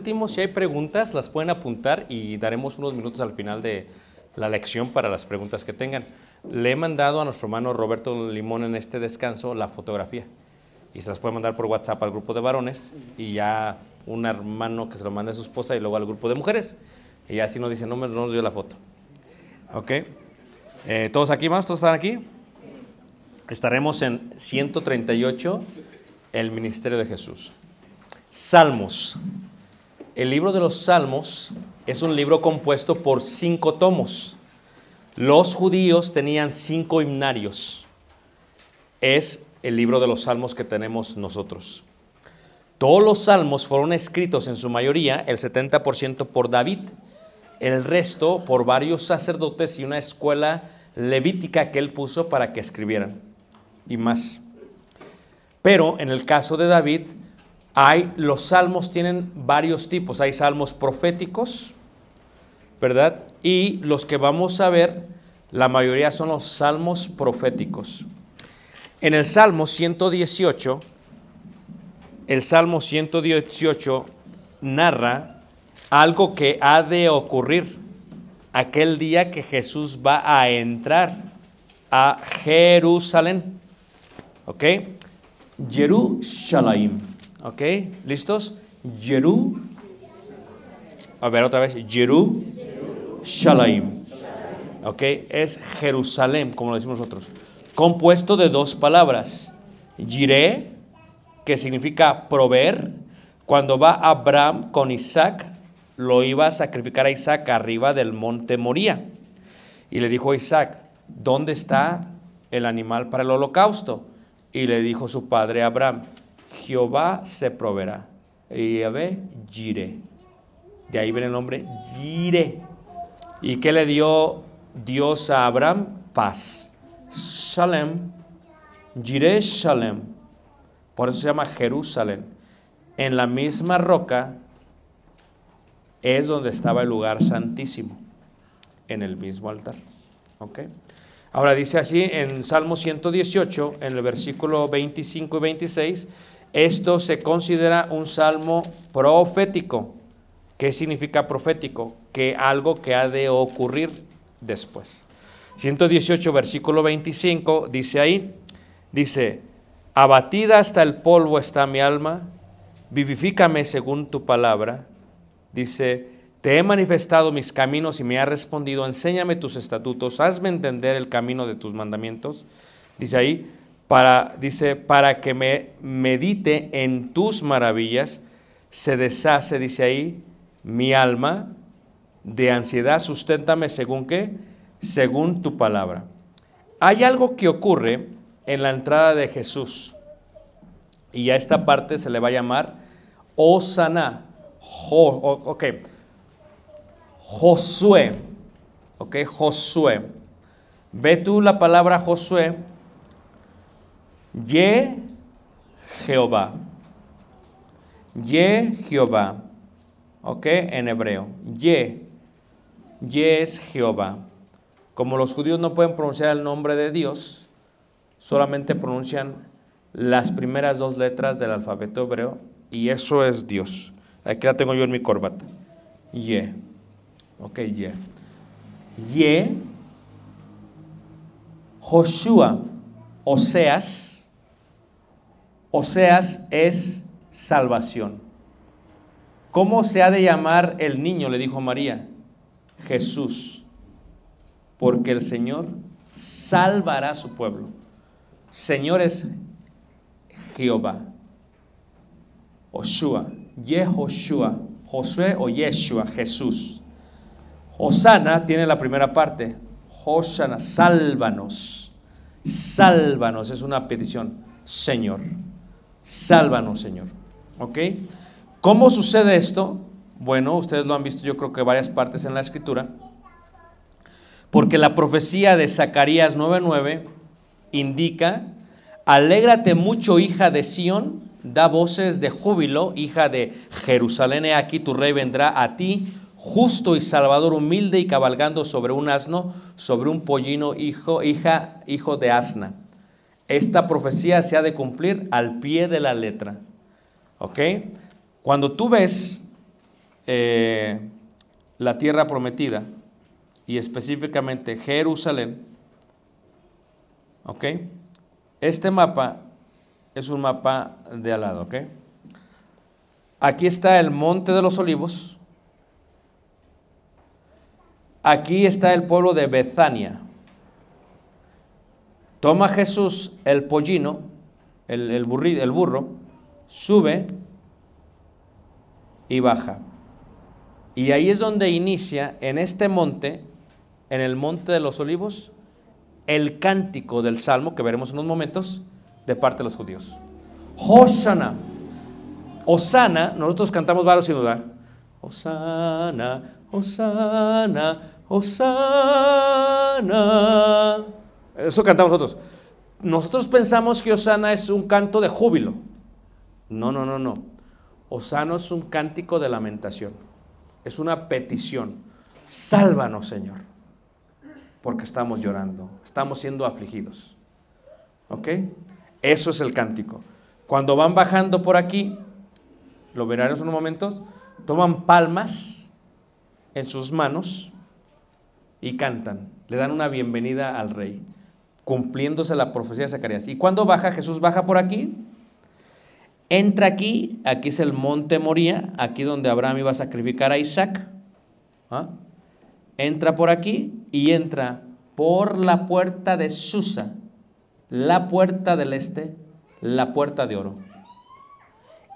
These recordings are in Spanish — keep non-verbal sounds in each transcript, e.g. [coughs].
último, si hay preguntas, las pueden apuntar y daremos unos minutos al final de la lección para las preguntas que tengan. Le he mandado a nuestro hermano Roberto Limón en este descanso la fotografía y se las puede mandar por WhatsApp al grupo de varones y ya un hermano que se lo mande a su esposa y luego al grupo de mujeres. Y ya si nos dice, no, no nos dio la foto. ¿Ok? Eh, ¿Todos aquí más? ¿Todos están aquí? Estaremos en 138, el ministerio de Jesús. Salmos. El libro de los Salmos es un libro compuesto por cinco tomos. Los judíos tenían cinco himnarios. Es el libro de los Salmos que tenemos nosotros. Todos los salmos fueron escritos en su mayoría, el 70% por David, el resto por varios sacerdotes y una escuela levítica que él puso para que escribieran, y más. Pero en el caso de David, hay, los salmos tienen varios tipos. Hay salmos proféticos, ¿verdad? Y los que vamos a ver, la mayoría son los salmos proféticos. En el Salmo 118, el Salmo 118 narra algo que ha de ocurrir aquel día que Jesús va a entrar a Jerusalén. ¿Ok? Jerusalén. ¿Ok? ¿Listos? Jeru. A ver otra vez. Jerusalén. ¿Ok? Es Jerusalén, como lo decimos nosotros. Compuesto de dos palabras. Jireh, que significa proveer. Cuando va Abraham con Isaac, lo iba a sacrificar a Isaac arriba del monte Moría. Y le dijo a Isaac, ¿dónde está el animal para el holocausto? Y le dijo su padre Abraham, Jehová se proveerá. Y Yahvé, Jireh. De ahí viene el nombre Jireh. ¿Y qué le dio Dios a Abraham? Paz. Shalem. Jireh Shalem. Por eso se llama Jerusalén. En la misma roca es donde estaba el lugar santísimo, en el mismo altar. ¿Ok? Ahora dice así en Salmo 118, en el versículo 25 y 26, esto se considera un salmo profético. ¿Qué significa profético? Que algo que ha de ocurrir después. 118, versículo 25, dice ahí, dice, abatida hasta el polvo está mi alma, vivifícame según tu palabra. Dice, te he manifestado mis caminos y me has respondido, enséñame tus estatutos, hazme entender el camino de tus mandamientos. Dice ahí, para, dice, para que me medite en tus maravillas, se deshace, dice ahí, mi alma de ansiedad, susténtame según qué, según tu palabra. Hay algo que ocurre en la entrada de Jesús. Y a esta parte se le va a llamar Osana. Jo, ok. Josué. Ok, Josué. Ve tú la palabra Josué. Ye Jehová. Ye Jehová. Ok, en hebreo. Ye. Ye es Jehová. Como los judíos no pueden pronunciar el nombre de Dios, solamente pronuncian las primeras dos letras del alfabeto hebreo y eso es Dios. Aquí la tengo yo en mi corbata. Ye. Ok, ye. Ye. Joshua. Oseas. Oseas es salvación. ¿Cómo se ha de llamar el niño? Le dijo María. Jesús. Porque el Señor salvará a su pueblo. Señor es Jehová. Oshua, Yehoshua, Josué o Yeshua, Jesús. Osana tiene la primera parte. Hoshana, sálvanos. Sálvanos, es una petición. Señor, sálvanos, Señor. ¿Ok? ¿Cómo sucede esto? Bueno, ustedes lo han visto yo creo que varias partes en la escritura. Porque la profecía de Zacarías 9:9 indica, alégrate mucho hija de Sión, da voces de júbilo, hija de Jerusalén, aquí tu rey vendrá a ti, justo y salvador, humilde y cabalgando sobre un asno, sobre un pollino, hijo, hija, hijo de asna. Esta profecía se ha de cumplir al pie de la letra. ¿Ok? Cuando tú ves eh, la tierra prometida, y específicamente Jerusalén, ¿ok? Este mapa es un mapa de al lado, ¿ok? Aquí está el Monte de los Olivos. Aquí está el pueblo de Bethania. Toma Jesús el pollino, el, burri- el burro, sube y baja. Y ahí es donde inicia, en este monte, en el monte de los olivos, el cántico del salmo que veremos en unos momentos de parte de los judíos. Hoshana. Osana, nosotros cantamos varios sin dudar. Osana, Osana, Osana. Eso cantamos nosotros. Nosotros pensamos que Osana es un canto de júbilo. No, no, no, no. Osana es un cántico de lamentación. Es una petición. Sálvanos, Señor. Porque estamos llorando. Estamos siendo afligidos. ¿Ok? Eso es el cántico. Cuando van bajando por aquí, lo verán en unos momentos, toman palmas en sus manos y cantan. Le dan una bienvenida al rey, cumpliéndose la profecía de Zacarías. Y cuando baja, Jesús baja por aquí, entra aquí, aquí es el monte Moría, aquí donde Abraham iba a sacrificar a Isaac. ¿Ah? Entra por aquí y entra por la puerta de Susa, la puerta del este, la puerta de oro.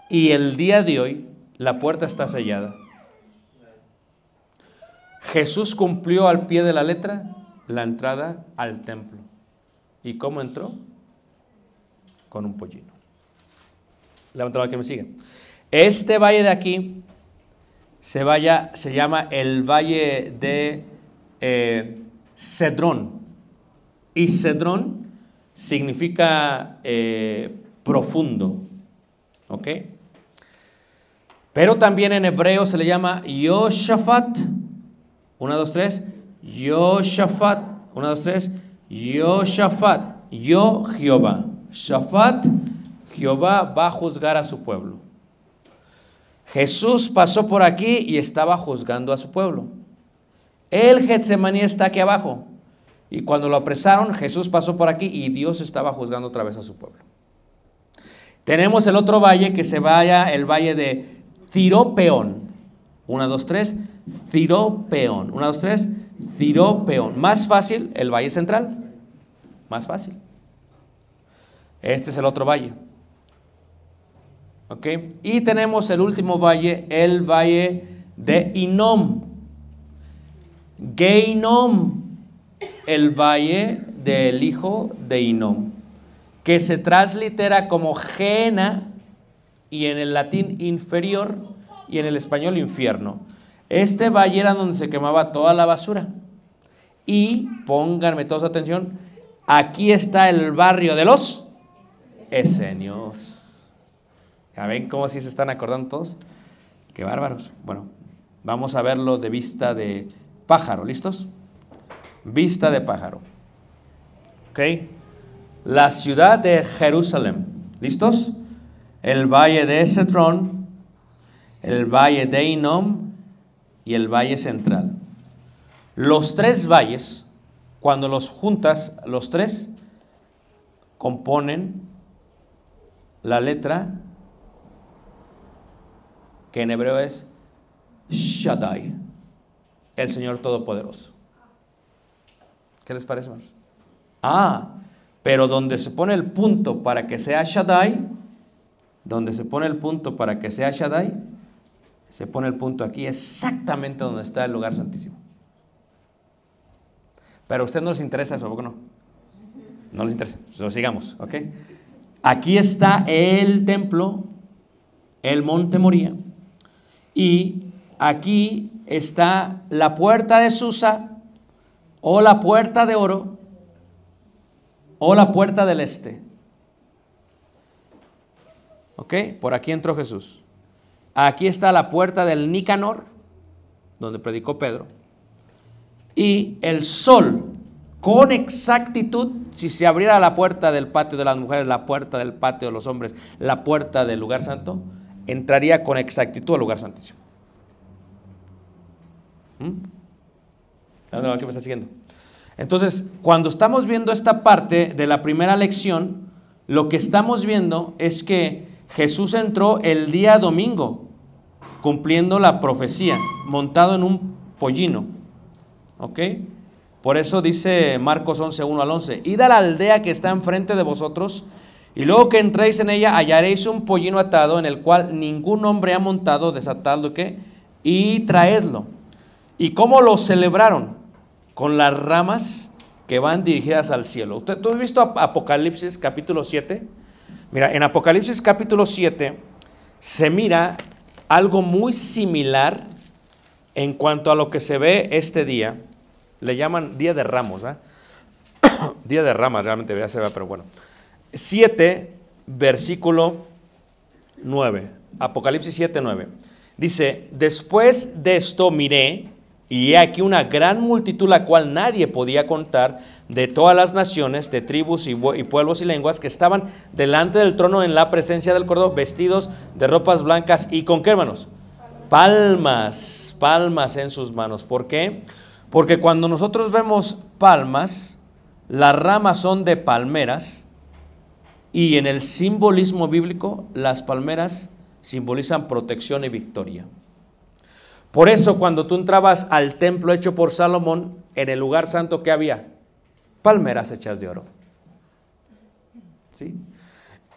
Y el día de hoy la puerta está sellada. Jesús cumplió al pie de la letra la entrada al templo. ¿Y cómo entró? Con un pollino. Levanta la que me sigue. Este valle de aquí se, vaya, se llama el valle de eh, Cedrón. Y Cedrón significa eh, profundo. ¿Ok? Pero también en hebreo se le llama Yoshafat. Una, dos, tres. Yoshafat. Una, dos, tres. Yoshafat. Yo Jehová. Shafat. Jehová va a juzgar a su pueblo. Jesús pasó por aquí y estaba juzgando a su pueblo. El Getsemaní está aquí abajo. Y cuando lo apresaron, Jesús pasó por aquí y Dios estaba juzgando otra vez a su pueblo. Tenemos el otro valle que se vaya, el valle de Ciropeón. Una, dos, tres. Ciropeón. Una, dos, tres. Ciropeón. Más fácil, el valle central. Más fácil. Este es el otro valle. ¿Ok? Y tenemos el último valle, el valle de Inom. Geinom, el valle del hijo de Inom, que se translitera como Gena y en el latín inferior y en el español infierno. Este valle era donde se quemaba toda la basura. Y pónganme todos atención, aquí está el barrio de los esenios. ¿Ya ven cómo si se están acordando todos? Qué bárbaros. Bueno, vamos a verlo de vista de pájaro, ¿listos? Vista de pájaro. ¿Ok? La ciudad de Jerusalén, ¿listos? El valle de Esetrón, el valle de Inom y el valle central. Los tres valles, cuando los juntas, los tres componen la letra que en hebreo es Shaddai, el Señor Todopoderoso. ¿Qué les parece, hermanos? Ah, pero donde se pone el punto para que sea Shaddai, donde se pone el punto para que sea Shaddai, se pone el punto aquí exactamente donde está el lugar santísimo. Pero a usted no les interesa eso, ¿por qué no? No les interesa, lo sigamos, ¿ok? Aquí está el templo, el monte Moría, y aquí está la puerta de Susa, o la puerta de oro, o la puerta del este. ¿Ok? Por aquí entró Jesús. Aquí está la puerta del Nicanor, donde predicó Pedro. Y el sol, con exactitud, si se abriera la puerta del patio de las mujeres, la puerta del patio de los hombres, la puerta del lugar santo, entraría con exactitud al lugar santísimo. ¿Mm? ¿Qué me está siguiendo? Entonces, cuando estamos viendo esta parte de la primera lección, lo que estamos viendo es que Jesús entró el día domingo, cumpliendo la profecía, montado en un pollino. ¿Ok? Por eso dice Marcos 11, 1 al 11, id a la aldea que está enfrente de vosotros, y luego que entréis en ella hallaréis un pollino atado en el cual ningún hombre ha montado, desatadlo y traedlo. ¿Y cómo lo celebraron? Con las ramas que van dirigidas al cielo. ¿Usted, ¿Tú has visto Apocalipsis capítulo 7? Mira, en Apocalipsis capítulo 7 se mira algo muy similar en cuanto a lo que se ve este día. Le llaman Día de Ramos, ¿eh? [coughs] día de Ramas, realmente ya se ve, pero bueno. 7, versículo 9. Apocalipsis 7, 9. Dice, después de esto miré y aquí una gran multitud, la cual nadie podía contar, de todas las naciones, de tribus y, pueblos y lenguas, que estaban delante del trono en la presencia del Cordero, vestidos de ropas blancas y con qué hermanos? Palmas, palmas en sus manos. ¿Por qué? Porque cuando nosotros vemos palmas, las ramas son de palmeras y en el simbolismo bíblico las palmeras simbolizan protección y victoria. Por eso cuando tú entrabas al templo hecho por Salomón, en el lugar santo que había, palmeras hechas de oro. ¿Sí?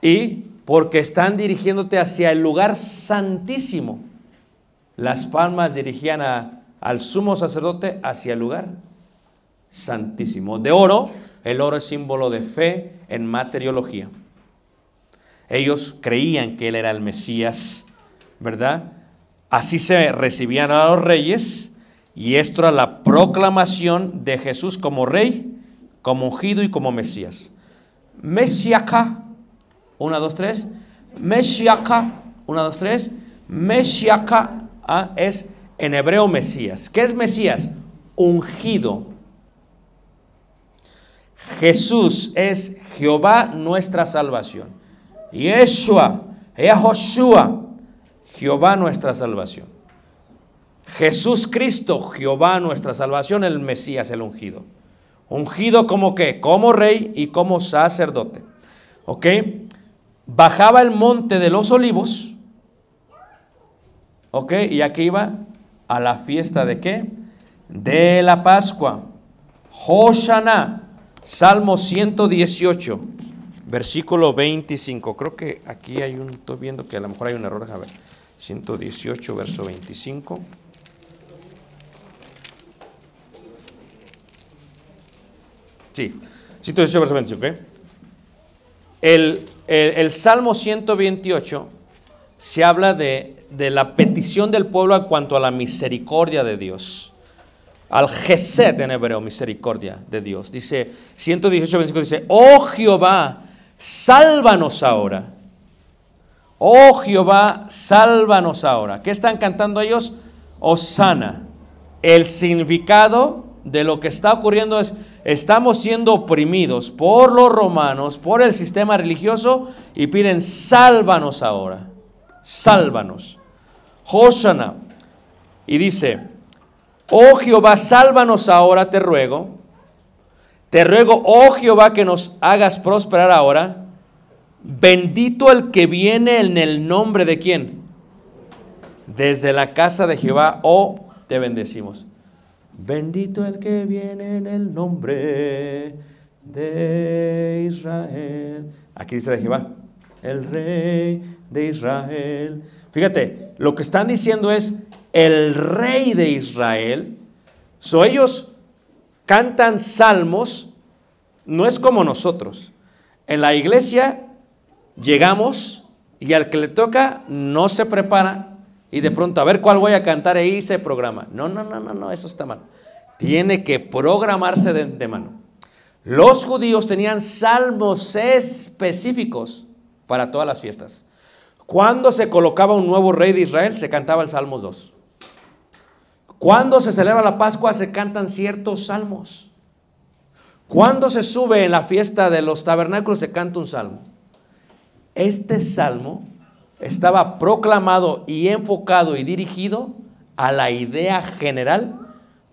Y porque están dirigiéndote hacia el lugar santísimo, las palmas dirigían al sumo sacerdote hacia el lugar santísimo. De oro, el oro es símbolo de fe en materiología. Ellos creían que él era el Mesías, ¿verdad? Así se recibían a los reyes y esto era la proclamación de Jesús como rey, como ungido y como Mesías. Mesiaca, una, dos, tres. Mesiaca, una, dos, tres. Mesiaca ah, es en hebreo Mesías. ¿Qué es Mesías? Ungido. Jesús es Jehová nuestra salvación. Yeshua, Yehoshua, Jehová nuestra salvación. Jesús Cristo, Jehová nuestra salvación, el Mesías, el ungido. Ungido como qué? Como rey y como sacerdote. ¿Ok? Bajaba el monte de los olivos. ¿Ok? Y aquí iba a la fiesta de qué? De la Pascua. Hoshana. Salmo 118. versículo 25. Creo que aquí hay un, estoy viendo que a lo mejor hay un error, a ver. 118, verso 25. Sí, 118, verso 25. ¿ok? El, el- el Salmo 128 se habla de, de la petición del pueblo en cuanto a la misericordia de Dios. Al Gesed en hebreo, misericordia de Dios. Dice 118, 25, dice, oh Jehová, sálvanos ahora. Oh Jehová, sálvanos ahora. ¿Qué están cantando ellos? Osana. El significado de lo que está ocurriendo es, estamos siendo oprimidos por los romanos, por el sistema religioso, y piden, sálvanos ahora. Sálvanos. Hoshana. Y dice, oh Jehová, sálvanos ahora, te ruego. Te ruego, oh Jehová, que nos hagas prosperar ahora. Bendito el que viene en el nombre de quién. Desde la casa de Jehová, oh, te bendecimos. Bendito el que viene en el nombre de Israel. Aquí dice de Jehová, el rey de Israel. Fíjate, lo que están diciendo es el rey de Israel. So ellos cantan salmos, no es como nosotros. En la iglesia llegamos y al que le toca no se prepara y de pronto a ver cuál voy a cantar ahí se programa. No, no, no, no, no, eso está mal. Tiene que programarse de, de mano. Los judíos tenían salmos específicos para todas las fiestas. Cuando se colocaba un nuevo rey de Israel, se cantaba el Salmos 2. Cuando se celebra la Pascua, se cantan ciertos salmos. Cuando se sube en la fiesta de los tabernáculos, se canta un salmo. Este salmo estaba proclamado y enfocado y dirigido a la idea general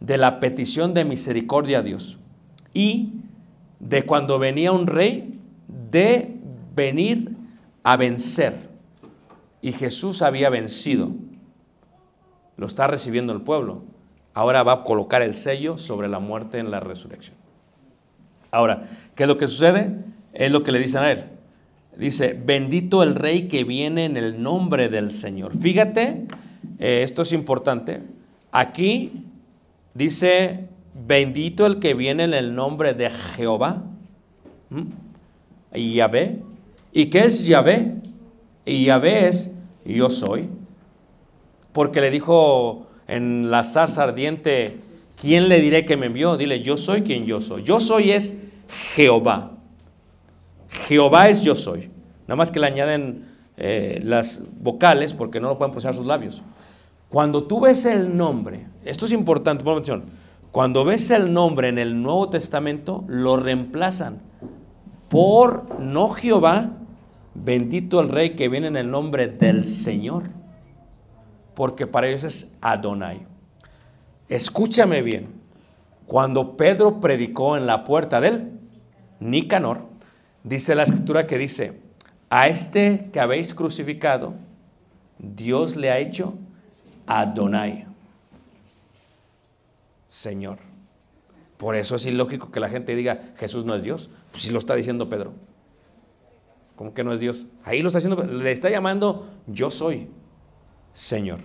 de la petición de misericordia a Dios y de cuando venía un rey de venir a vencer. Y Jesús había vencido. Lo está recibiendo el pueblo. Ahora va a colocar el sello sobre la muerte en la resurrección. Ahora, ¿qué es lo que sucede? Es lo que le dicen a él. Dice, bendito el rey que viene en el nombre del Señor. Fíjate, eh, esto es importante. Aquí dice, bendito el que viene en el nombre de Jehová. Yahvé. ¿Y qué es Yahvé? Y Yahvé es yo soy. Porque le dijo en la zarza ardiente, ¿quién le diré que me envió? Dile, yo soy quien yo soy. Yo soy es Jehová. Jehová es yo soy. Nada más que le añaden eh, las vocales porque no lo pueden pronunciar sus labios. Cuando tú ves el nombre, esto es importante, pon atención. Cuando ves el nombre en el Nuevo Testamento, lo reemplazan por no Jehová, bendito el rey que viene en el nombre del Señor. Porque para ellos es Adonai. Escúchame bien. Cuando Pedro predicó en la puerta del Nicanor, dice la escritura que dice, a este que habéis crucificado, Dios le ha hecho Adonai, Señor. Por eso es ilógico que la gente diga, Jesús no es Dios. Pues si lo está diciendo Pedro. ¿Cómo que no es Dios? Ahí lo está diciendo, le está llamando yo soy, Señor.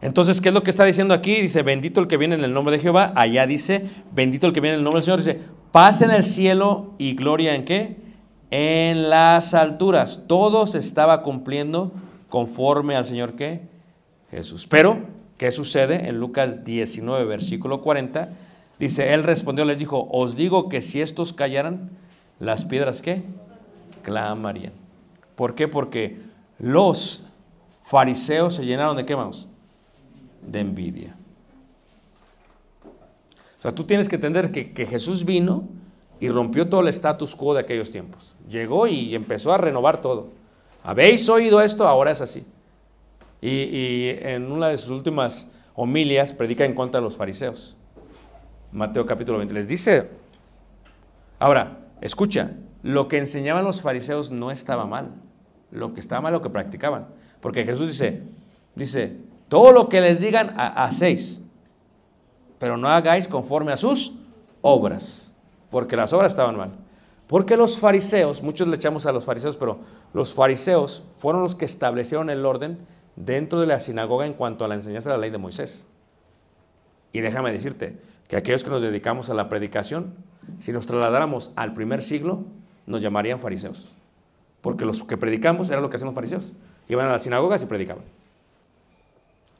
Entonces, ¿qué es lo que está diciendo aquí? Dice, bendito el que viene en el nombre de Jehová. Allá dice, bendito el que viene en el nombre del Señor. Dice, paz en el cielo y gloria en qué? En las alturas. Todo se estaba cumpliendo conforme al Señor que Jesús. Pero, ¿qué sucede? En Lucas 19, versículo 40, dice, él respondió, les dijo, os digo que si estos callaran, las piedras ¿qué? Clamarían. ¿Por qué? Porque los fariseos se llenaron de qué, vamos? De envidia. O sea, tú tienes que entender que, que Jesús vino y rompió todo el status quo de aquellos tiempos. Llegó y empezó a renovar todo. ¿Habéis oído esto? Ahora es así. Y, en una de sus últimas homilias predica en contra de los fariseos. Mateo capítulo 20. Les dice, ahora, escucha, lo que enseñaban los fariseos no estaba mal. Lo que estaba mal lo que practicaban. Porque Jesús dice, dice, todo lo que les digan ha- hacéis, pero no hagáis conforme a sus obras, porque las obras estaban mal. Porque los fariseos, muchos le echamos a los fariseos, pero los fariseos fueron los que establecieron el orden dentro de la sinagoga en cuanto a la enseñanza de la ley de Moisés. Y déjame decirte que aquellos que nos dedicamos a la predicación, si nos trasladáramos al primer siglo, nos llamarían fariseos. Porque los que predicamos era lo que hacían los fariseos. Iban a las sinagogas y predicaban.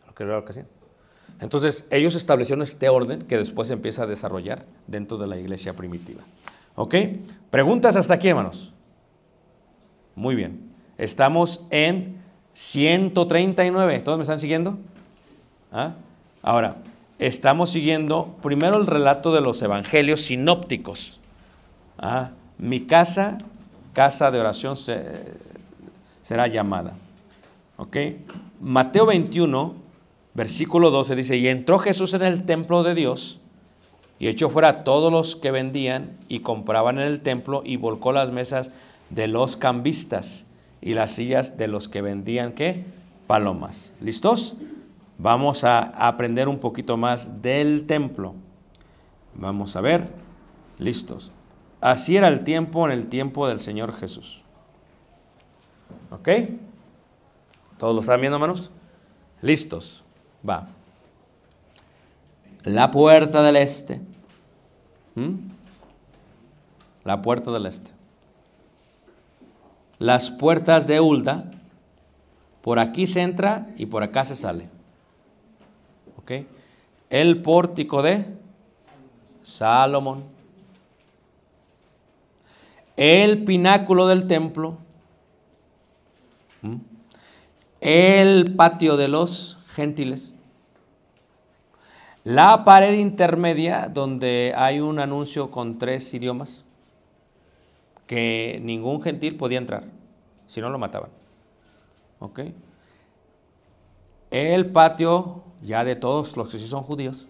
Lo que era lo que hacían. Entonces, ellos establecieron este orden que después se empieza a desarrollar dentro de la iglesia primitiva. ¿Ok? Preguntas hasta aquí, hermanos. Muy bien. Estamos en 139. ¿Todos me están siguiendo? ¿Ah? Ahora, estamos siguiendo primero el relato de los evangelios sinópticos. ¿Ah? Mi casa, casa de oración se- será llamada. ¿Ok? Mateo 21, versículo 12 dice, y entró Jesús en el templo de Dios y echó fuera a todos los que vendían y compraban en el templo y volcó las mesas de los cambistas y las sillas de los que vendían, ¿qué? Palomas. ¿Listos? Vamos a aprender un poquito más del templo. Vamos a ver. Listos. Así era el tiempo en el tiempo del Señor Jesús. ¿Ok? ¿Todos lo están viendo, hermanos? Listos. Va. La puerta del este. ¿Mm? La puerta del este. Las puertas de Hulda. Por aquí se entra y por acá se sale. ¿Ok? El pórtico de Salomón. El pináculo del templo. ¿Mm? El patio de los gentiles. La pared intermedia donde hay un anuncio con tres idiomas que ningún gentil podía entrar, si no lo mataban. ¿Ok? El patio ya de todos los que sí son judíos.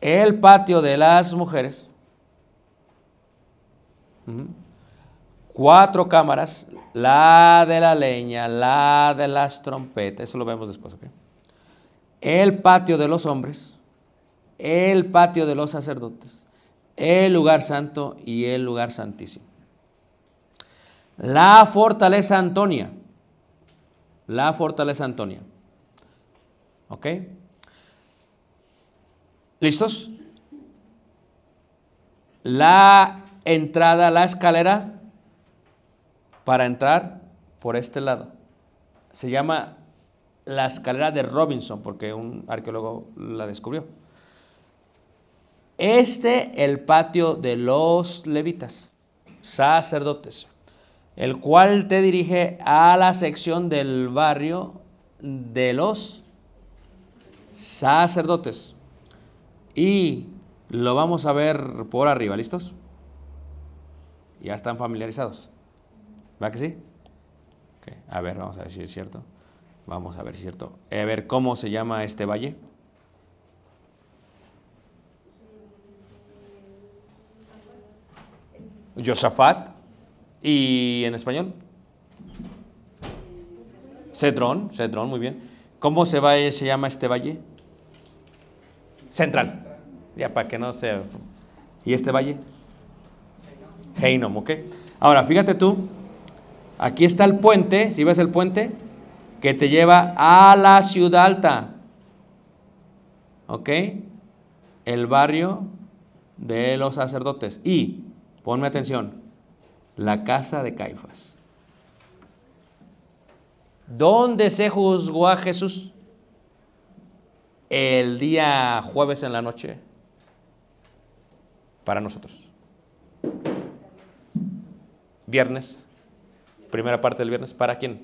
El patio de las mujeres. Cuatro cámaras, la de la leña, la de las trompetas, eso lo vemos después, ¿ok? El patio de los hombres, el patio de los sacerdotes, el lugar santo y el lugar santísimo. La fortaleza Antonia, la fortaleza Antonia. ¿Ok? ¿Listos? La entrada, la escalera para entrar por este lado. Se llama la escalera de Robinson, porque un arqueólogo la descubrió. Este, el patio de los levitas, sacerdotes, el cual te dirige a la sección del barrio de los sacerdotes. Y lo vamos a ver por arriba, ¿listos? Ya están familiarizados. ¿Va que sí? A ver, vamos a ver si es cierto. Vamos a ver si es cierto. A ver, ¿cómo se llama este valle? Josafat. ¿Y en español? Cedrón, Cedrón, muy bien. ¿Cómo se, va, se llama este valle? Central. Ya para que no se... ¿Y este valle? Heinom, ¿ok? Ahora, fíjate tú, aquí está el puente, si ves el puente, que te lleva a la ciudad alta. ¿Ok? El barrio de los sacerdotes. Y, ponme atención, la casa de Caifás. ¿Dónde se juzgó a Jesús? El día jueves en la noche. Para nosotros. Viernes. Primera parte del viernes. ¿Para quién?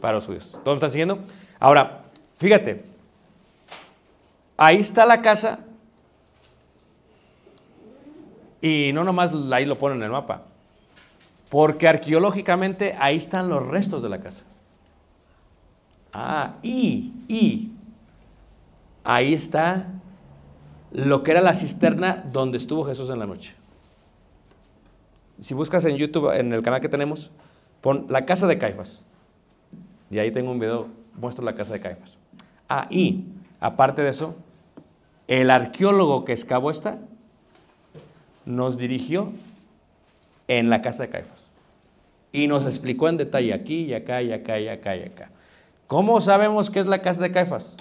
Para los judíos. ¿Todos me están siguiendo? Ahora, fíjate. Ahí está la casa. Y no nomás ahí lo ponen en el mapa. Porque arqueológicamente ahí están los restos de la casa. Ah, y, y, ahí está lo que era la cisterna donde estuvo Jesús en la noche. Si buscas en YouTube, en el canal que tenemos, pon la casa de Caifás. Y ahí tengo un video, muestro la casa de Caifás. Ah, y, aparte de eso, el arqueólogo que excavó esta nos dirigió en la casa de Caifás. Y nos explicó en detalle aquí y acá y acá y acá y acá. ¿Cómo sabemos que es la casa de Caifás?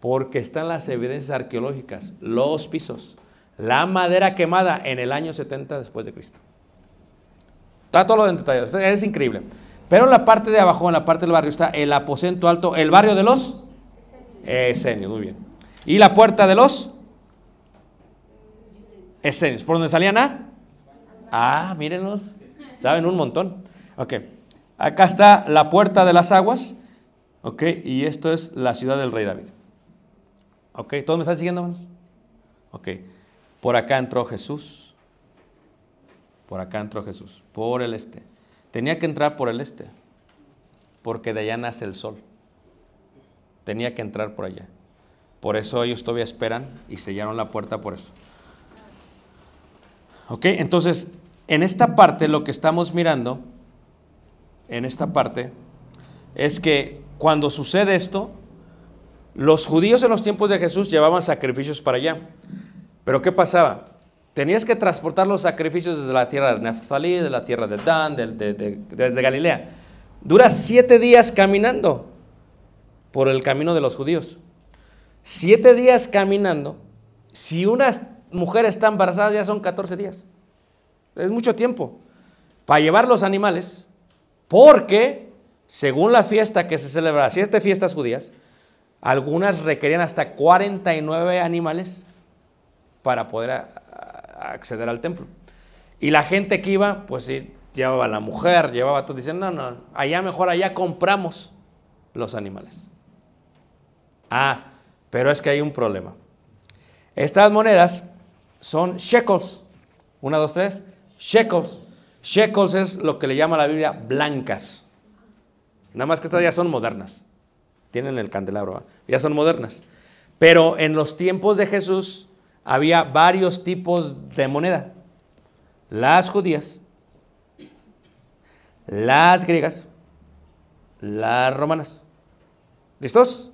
Porque están las evidencias arqueológicas, los pisos, la madera quemada en el año 70 después de Cristo. Está todo lo detalle, es increíble. Pero en la parte de abajo, en la parte del barrio, está el aposento alto, el barrio de los Esenios, muy bien. Y la puerta de los Esenios, ¿por donde salían a? Ah, mírenlos, saben un montón. Ok, acá está la puerta de las aguas, ok, y esto es la ciudad del rey David. Ok, ¿todos me están siguiendo, hermanos? Ok, por acá entró Jesús, por acá entró Jesús, por el este. Tenía que entrar por el este, porque de allá nace el sol. Tenía que entrar por allá. Por eso ellos todavía esperan y sellaron la puerta por eso. Ok, entonces, en esta parte lo que estamos mirando, en esta parte, es que cuando sucede esto, los judíos en los tiempos de Jesús llevaban sacrificios para allá. Pero ¿qué pasaba? Tenías que transportar los sacrificios desde la tierra de Neftali, de la tierra de Dan, de- de- de- desde Galilea. Dura siete días caminando por el camino de los judíos. Siete días caminando. Si una mujer está embarazada ya son 14 días. Es mucho tiempo para llevar los animales, porque según la fiesta que se celebra, si es de fiestas judías, algunas requerían hasta 49 animales para poder a- a- acceder al templo. Y la gente que iba, pues sí, llevaba a la mujer, llevaba todo, dicen, no, no, allá mejor, allá compramos los animales. Ah, pero es que hay un problema. Estas monedas son shekels. Una, dos, tres. Shekels. Shekels es lo que le llama la Biblia blancas. Nada más que estas ya son modernas. Tienen el candelabro, ya son modernas. Pero en los tiempos de Jesús había varios tipos de moneda. Las judías, las griegas, las romanas. ¿Listos?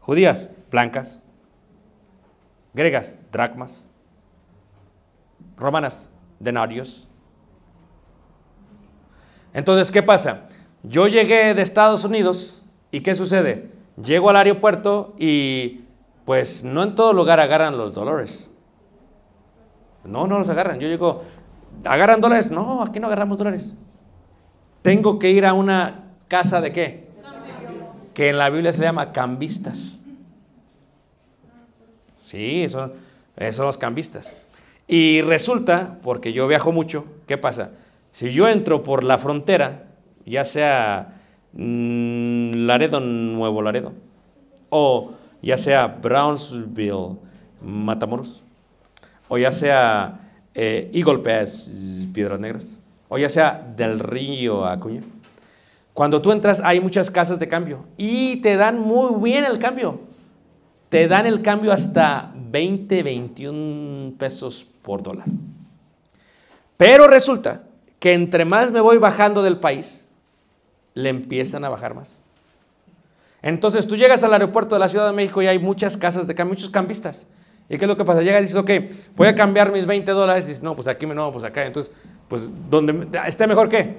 Judías, blancas. Griegas, dracmas. Romanas, denarios. Entonces, ¿qué pasa? Yo llegué de Estados Unidos y ¿qué sucede? Llego al aeropuerto y pues no en todo lugar agarran los dólares. No, no los agarran. Yo llego, ¿agarran dólares? No, aquí no agarramos dólares. Tengo que ir a una casa de qué? Que en la Biblia se llama cambistas. Sí, son, son los cambistas. Y resulta, porque yo viajo mucho, ¿qué pasa? Si yo entro por la frontera, ya sea mm, Laredo, Nuevo Laredo, o ya sea Brownsville, Matamoros, o ya sea eh, Eagle Pass, Piedras Negras, o ya sea del Río Acuña. Cuando tú entras hay muchas casas de cambio y te dan muy bien el cambio. Te dan el cambio hasta 20, 21 pesos por dólar. Pero resulta que entre más me voy bajando del país, le empiezan a bajar más. Entonces tú llegas al aeropuerto de la Ciudad de México y hay muchas casas de cambio, muchos cambistas. ¿Y qué es lo que pasa? Llegas y dices, ok, voy a cambiar mis 20 dólares. Dices, no, pues aquí, no, pues acá. Entonces, pues, ¿dónde esté mejor qué?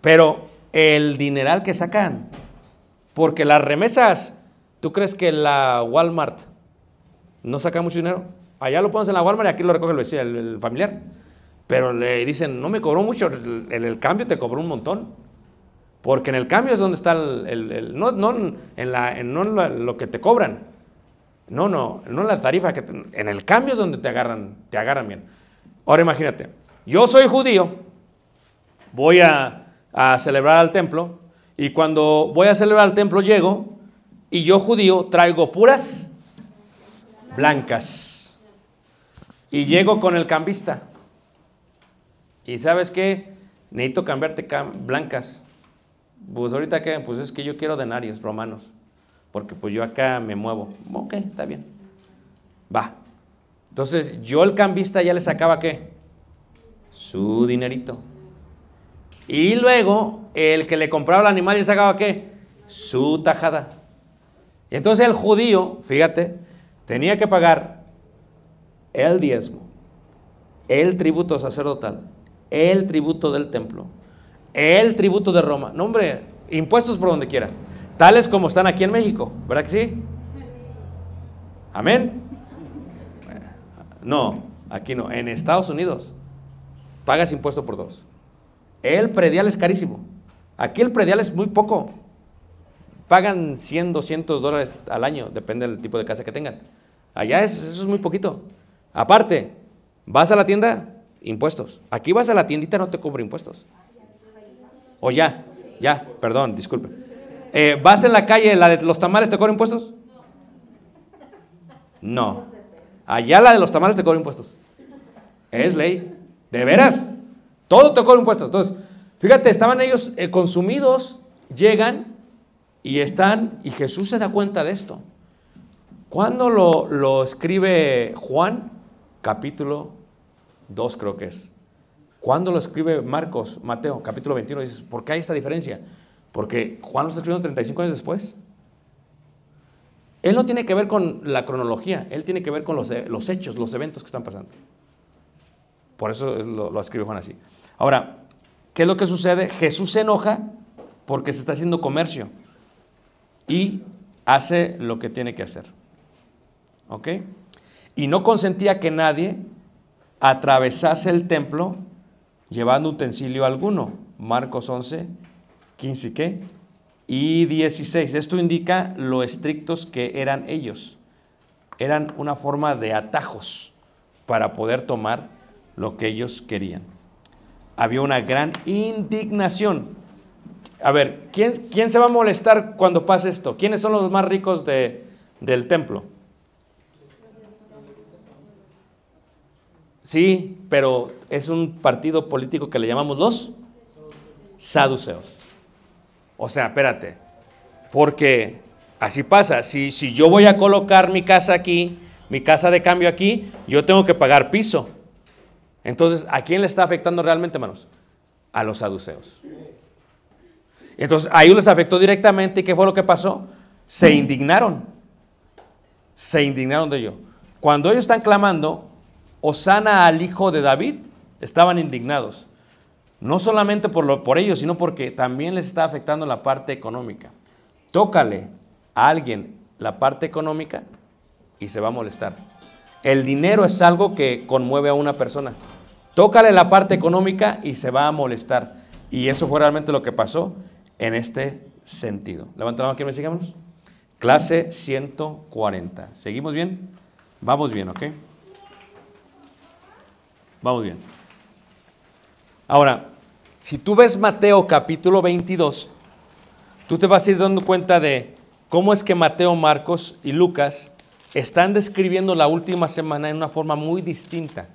Pero el dineral que sacan, porque las remesas, ¿tú crees que la Walmart no saca mucho dinero? Allá lo pones en la Walmart y aquí lo recoge el vecino, el, el familiar. Pero le dicen, no me cobró mucho, en el cambio te cobró un montón. Porque en el cambio es donde está el, no, no en, la, en no lo que te cobran. No, no, no en la tarifa que en el cambio es donde te agarran, te agarran bien. Ahora imagínate, yo soy judío, voy a, a celebrar al templo y cuando voy a celebrar al templo llego y yo judío traigo puras blancas y llego con el cambista y sabes qué, necesito cambiarte cam- blancas. Pues ahorita que, pues es que yo quiero denarios romanos, porque pues yo acá me muevo. Ok, está bien. Va. Entonces yo el cambista ya le sacaba qué? Su dinerito. Y luego el que le compraba el animal ya sacaba qué? Su tajada. Y entonces el judío, fíjate, tenía que pagar el diezmo, el tributo sacerdotal, el tributo del templo, el tributo de Roma. No, hombre, impuestos por donde quiera. Tales como están aquí en México, ¿verdad que sí? Amén. No, aquí no. En Estados Unidos pagas impuesto por dos. El predial es carísimo. Aquí el predial es muy poco. Pagan 100, 200 dólares al año, depende del tipo de casa que tengan. Allá es, eso es muy poquito. Aparte, vas a la tienda, impuestos. Aquí vas a la tiendita, no te cobra impuestos. O ya, ya, perdón, disculpe. Eh, ¿Vas en la calle, la de los tamales, te cobra impuestos? No. Allá la de los tamales te cobra impuestos. Es ley. ¿De veras? Todo te cobra impuestos. Entonces, fíjate, estaban ellos eh, consumidos, llegan y están, y Jesús se da cuenta de esto. ¿Cuándo lo, lo escribe Juan? Capítulo 2 creo que es. ¿Cuándo lo escribe Marcos, Mateo? Capítulo 21. Dices, ¿por qué hay esta diferencia? Porque Juan lo está escribiendo 35 años después. Él no tiene que ver con la cronología, él tiene que ver con los, los hechos, los eventos que están pasando. Por eso es lo, lo escribe Juan así. Ahora, ¿qué es lo que sucede? Jesús se enoja porque se está haciendo comercio y hace lo que tiene que hacer. ¿Ok? Y no consentía que nadie atravesase el templo llevando utensilio alguno. Marcos 11, 15 y qué? Y 16. Esto indica lo estrictos que eran ellos. Eran una forma de atajos para poder tomar lo que ellos querían. Había una gran indignación. A ver, ¿quién, quién se va a molestar cuando pase esto? ¿Quiénes son los más ricos de, del templo? Sí, pero es un partido político que le llamamos los saduceos. O sea, espérate, porque así pasa, si, si yo voy a colocar mi casa aquí, mi casa de cambio aquí, yo tengo que pagar piso. Entonces, ¿a quién le está afectando realmente, hermanos? A los saduceos. Entonces, a ellos les afectó directamente y ¿qué fue lo que pasó? Se indignaron. Se indignaron de ello. Cuando ellos están clamando, Osana al hijo de David, estaban indignados. No solamente por, lo, por ellos, sino porque también les está afectando la parte económica. Tócale a alguien la parte económica y se va a molestar. El dinero es algo que conmueve a una persona. Tócale la parte económica y se va a molestar. Y eso fue realmente lo que pasó en este sentido. Levanta la que me sigamos. Clase 140. ¿Seguimos bien? Vamos bien, ¿ok? Vamos bien. Ahora, si tú ves Mateo capítulo 22, tú te vas a ir dando cuenta de cómo es que Mateo, Marcos y Lucas están describiendo la última semana en una forma muy distinta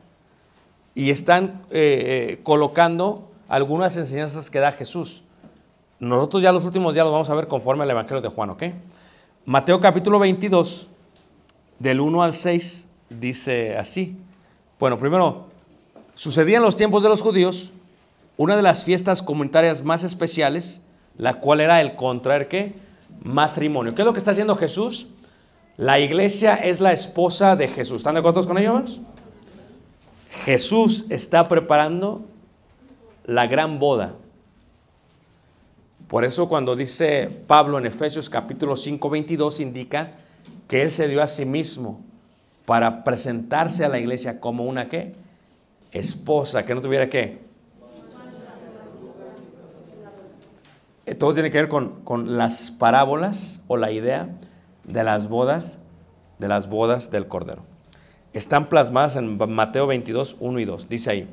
y están eh, eh, colocando algunas enseñanzas que da Jesús. Nosotros ya los últimos días los vamos a ver conforme al Evangelio de Juan, ¿ok? Mateo capítulo 22, del 1 al 6, dice así. Bueno, primero, sucedía en los tiempos de los judíos una de las fiestas comunitarias más especiales, la cual era el contraer qué? Matrimonio. ¿Qué es lo que está haciendo Jesús? La iglesia es la esposa de Jesús. ¿Están de acuerdo con ellos? Jesús está preparando la gran boda. Por eso cuando dice Pablo en Efesios capítulo 5, 22 indica que Él se dio a sí mismo para presentarse a la iglesia como una qué? Esposa, que no tuviera qué? Eh, Todo tiene que ver con, con las parábolas o la idea de las bodas, de las bodas del Cordero. Están plasmadas en Mateo 22, 1 y 2. Dice ahí,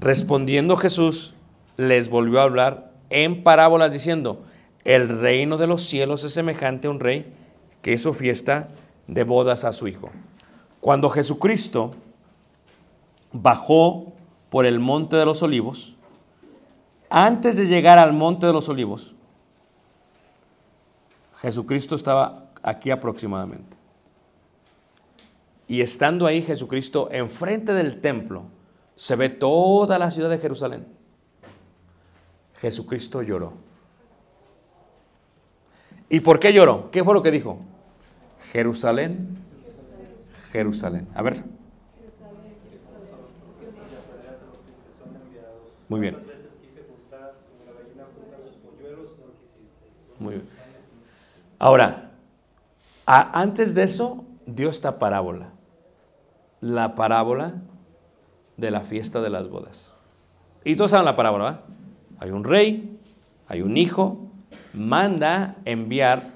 respondiendo Jesús les volvió a hablar en parábolas diciendo, el reino de los cielos es semejante a un rey que hizo fiesta de bodas a su hijo. Cuando Jesucristo bajó por el monte de los olivos, antes de llegar al monte de los olivos, Jesucristo estaba aquí aproximadamente. Y estando ahí Jesucristo enfrente del templo, se ve toda la ciudad de Jerusalén. Jesucristo lloró. ¿Y por qué lloró? ¿Qué fue lo que dijo? Jerusalén, Jerusalén. A ver. Muy bien. ¿Cuántas veces quise juntar, como la gallina junta sus polluelos, no quisiste? Muy bien. Ahora, a- antes de eso, dio esta parábola. La parábola de la fiesta de las bodas. Y todos saben la parábola, ¿verdad? Hay un rey, hay un hijo, manda enviar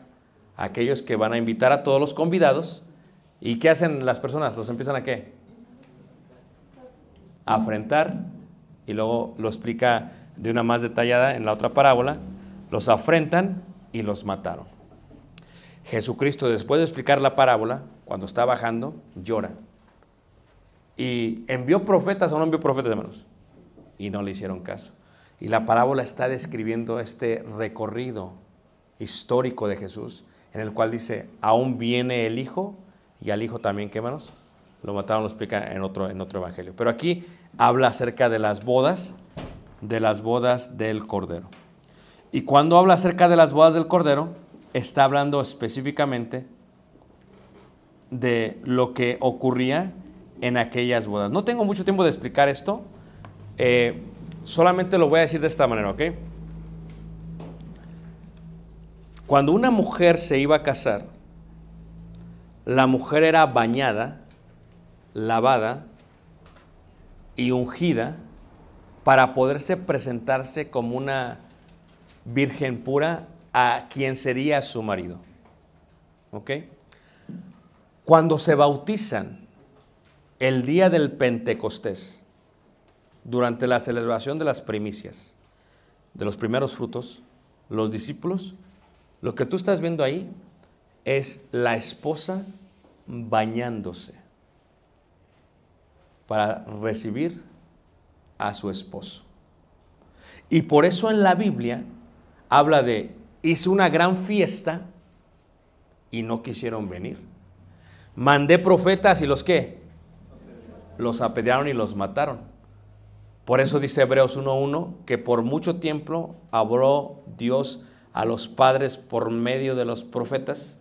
a aquellos que van a invitar a todos los convidados. ¿Y qué hacen las personas? ¿Los empiezan a qué? A afrentar. Y luego lo explica de una más detallada en la otra parábola. Los afrentan y los mataron. Jesucristo, después de explicar la parábola, cuando está bajando, llora. ¿Y envió profetas o no envió profetas, hermanos? Y no le hicieron caso. Y la parábola está describiendo este recorrido histórico de Jesús, en el cual dice, aún viene el Hijo, y al Hijo también, ¿qué hermanos? Lo mataron, lo explica en otro, en otro evangelio. Pero aquí habla acerca de las bodas, de las bodas del Cordero. Y cuando habla acerca de las bodas del Cordero, está hablando específicamente de lo que ocurría en aquellas bodas. No tengo mucho tiempo de explicar esto, eh, solamente lo voy a decir de esta manera, ¿ok? Cuando una mujer se iba a casar, la mujer era bañada, lavada y ungida para poderse presentarse como una virgen pura a quien sería su marido. ¿Ok? Cuando se bautizan el día del Pentecostés, durante la celebración de las primicias, de los primeros frutos, los discípulos, lo que tú estás viendo ahí es la esposa bañándose para recibir a su esposo. Y por eso en la Biblia habla de, hizo una gran fiesta y no quisieron venir. Mandé profetas y los qué? Los apedrearon y los mataron. Por eso dice Hebreos 1.1 que por mucho tiempo habló Dios a los padres por medio de los profetas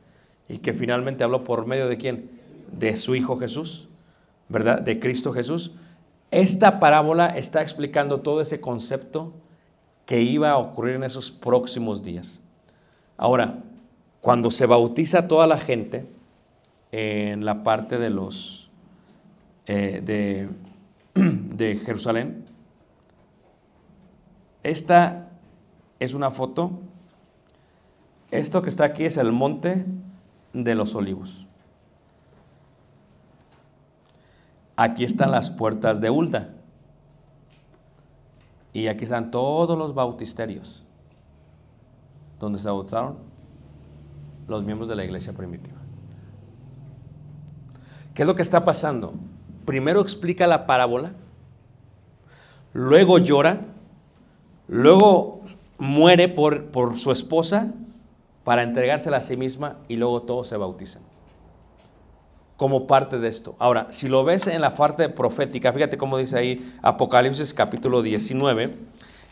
y que finalmente habló por medio de quién? De su Hijo Jesús, ¿verdad? De Cristo Jesús. Esta parábola está explicando todo ese concepto que iba a ocurrir en esos próximos días. Ahora, cuando se bautiza toda la gente en la parte de los eh, de, [clears throat] de Jerusalén, esta es una foto. Esto que está aquí es el monte de los olivos. Aquí están las puertas de Ulda. Y aquí están todos los bautisterios. Donde se bautizaron los miembros de la iglesia primitiva. ¿Qué es lo que está pasando? Primero explica la parábola, luego llora, luego muere por, por su esposa para entregársela a sí misma y luego todos se bautizan. Como parte de esto. Ahora, si lo ves en la parte profética, fíjate cómo dice ahí Apocalipsis capítulo 19,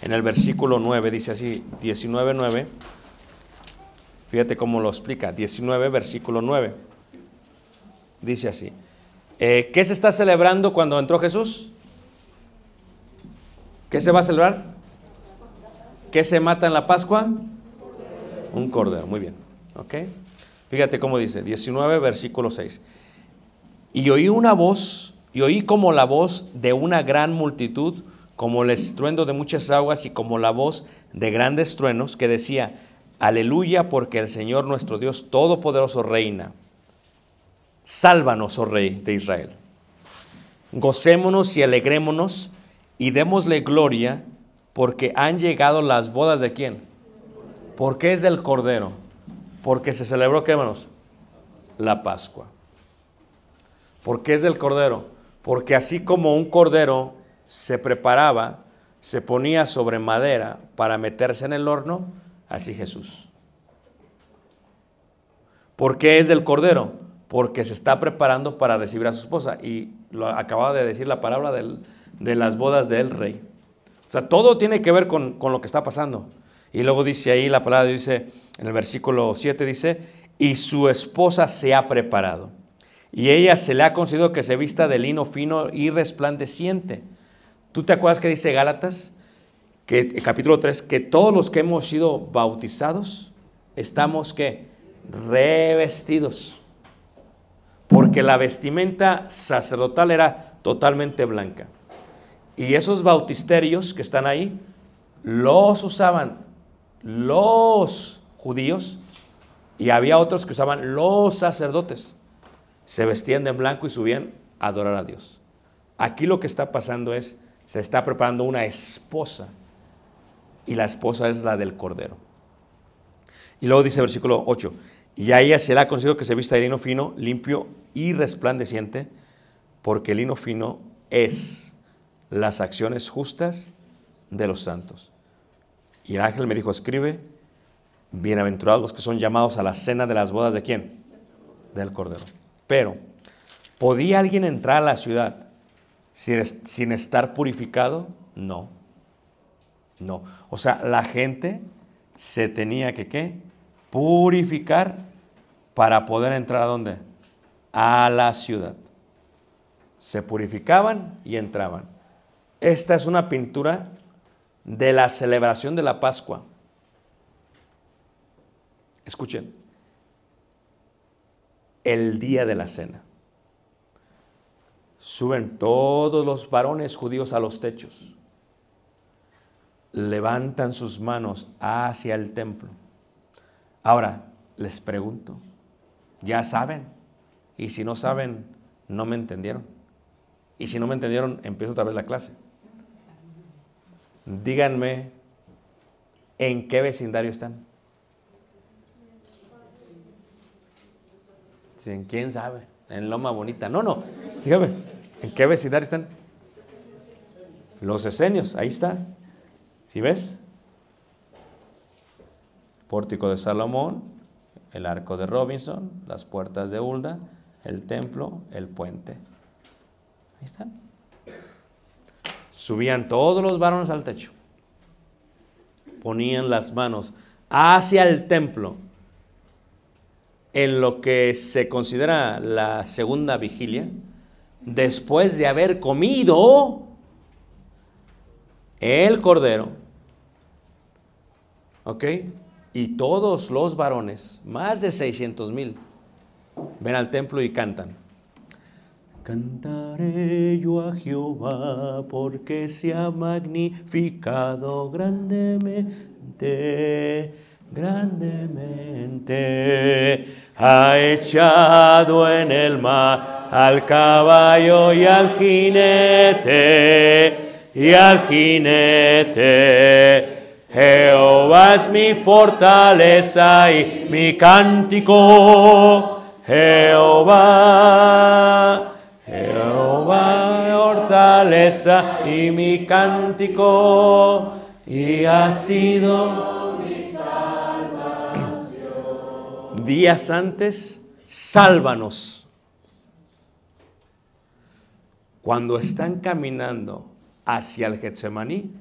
en el versículo 9, dice así, 19, 9. Fíjate cómo lo explica, 19, versículo 9. Dice así. Eh, ¿Qué se está celebrando cuando entró Jesús? ¿Qué se va a celebrar? ¿Qué se mata en la Pascua? Un cordero, muy bien. ¿Ok? Fíjate cómo dice, 19, versículo 6. Y oí una voz, y oí como la voz de una gran multitud, como el estruendo de muchas aguas y como la voz de grandes truenos, que decía, aleluya porque el Señor nuestro Dios Todopoderoso reina. Sálvanos, oh Rey de Israel. Gocémonos y alegrémonos y démosle gloria porque han llegado las bodas de quién? Porque es del Cordero. Porque se celebró, ¿qué? La Pascua. ¿Por qué es del Cordero? Porque así como un cordero se preparaba, se ponía sobre madera para meterse en el horno, así Jesús. ¿Por qué es del Cordero? Porque se está preparando para recibir a su esposa. Y lo acababa de decir la palabra de las bodas del rey. O sea, todo tiene que ver con, con lo que está pasando. Y luego dice ahí la palabra, dice en el versículo 7, dice, y su esposa se ha preparado. Y ella se le ha concedido que se vista de lino fino y resplandeciente. ¿Tú te acuerdas que dice Gálatas? que, eh, capítulo 3, que todos los que hemos sido bautizados estamos que revestidos. Porque la vestimenta sacerdotal era totalmente blanca. Y esos bautisterios que están ahí, los usaban los judíos y había otros que usaban los sacerdotes. Se vestían de blanco y subían a adorar a Dios. Aquí lo que está pasando es, se está preparando una esposa y la esposa es la del Cordero. Y luego dice versículo 8, y a ella será conocido que se vista de lino fino, limpio y resplandeciente, porque el lino fino es las acciones justas de los santos. Y el ángel me dijo, escribe, bienaventurados los que son llamados a la cena de las bodas de quién? Del Cordero. Pero, ¿podía alguien entrar a la ciudad sin, estar purificado? No. No. O sea, la gente se tenía que, ¿qué? Purificar para poder entrar a dónde? A la ciudad. Se purificaban y entraban. Esta es una pintura de la celebración de la Pascua. Escuchen, el día de la cena. Suben todos los varones judíos a los techos. Levantan sus manos hacia el templo. Ahora, les pregunto, ¿ya saben? Y si no saben, no me entendieron. Y si no me entendieron, empiezo otra vez la clase. Díganme, ¿en qué vecindario están? Dicen, ¿quién sabe? En Loma Bonita. No, no. Dígame, ¿en qué vecindario están? Los esenios, ahí está. ¿Sí ves? Pórtico de Salomón, el arco de Robinson, las puertas de Hulda, el templo, el puente. Ahí están. Subían todos los varones al techo. Ponían las manos hacia el templo en lo que se considera la segunda vigilia, después de haber comido el cordero, ¿ok? Y todos los varones, más de 600 mil, ven al templo y cantan. Cantaré yo a Jehová porque se ha magnificado grandemente, grandemente. Ha echado en el mar al caballo y al jinete, y al jinete. Jehová es mi fortaleza y mi cántico. Jehová. Jehová, fortaleza y mi cántico, y ha sido Días antes, sálvanos. Cuando están caminando hacia el Getsemaní,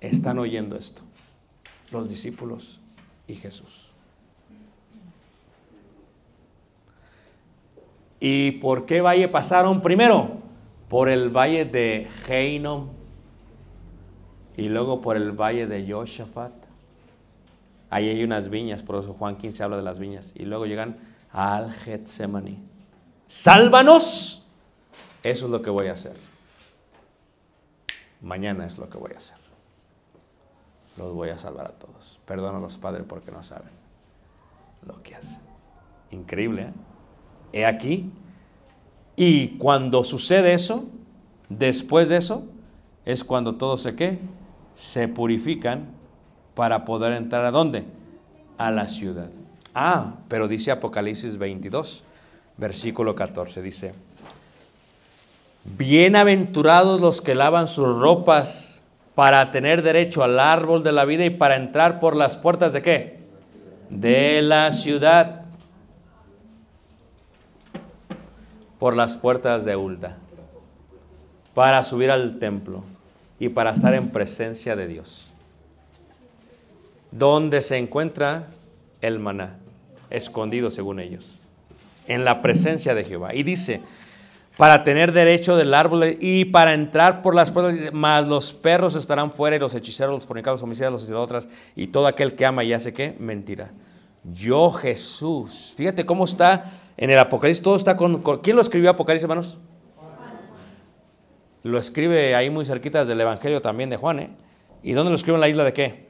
están oyendo esto, los discípulos y Jesús. ¿Y por qué valle pasaron primero? Por el valle de Heinom y luego por el valle de Yoshafat. Ahí hay unas viñas, por eso Juan 15 habla de las viñas. Y luego llegan al Getsemaní. Sálvanos. Eso es lo que voy a hacer. Mañana es lo que voy a hacer. Los voy a salvar a todos. Perdónalos, Padre, porque no saben lo que hacen. Increíble, ¿eh? he aquí. Y cuando sucede eso, después de eso, es cuando todos se qué? Se purifican para poder entrar a dónde? A la ciudad. Ah, pero dice Apocalipsis 22, versículo 14, dice, bienaventurados los que lavan sus ropas para tener derecho al árbol de la vida y para entrar por las puertas de qué? De la ciudad. por las puertas de Hulda para subir al templo y para estar en presencia de Dios. Donde se encuentra el maná, escondido según ellos, en la presencia de Jehová. Y dice, para tener derecho del árbol y para entrar por las puertas, más los perros estarán fuera y los hechiceros, los fornicarios, los homicidas, los idólatras y todo aquel que ama y hace qué? Mentira. Yo Jesús. Fíjate cómo está en el Apocalipsis, todo está con... con- ¿Quién lo escribió Apocalipsis, hermanos? Lo escribe ahí muy cerquitas del Evangelio también de Juan, ¿eh? ¿Y dónde lo escribe en la isla de qué?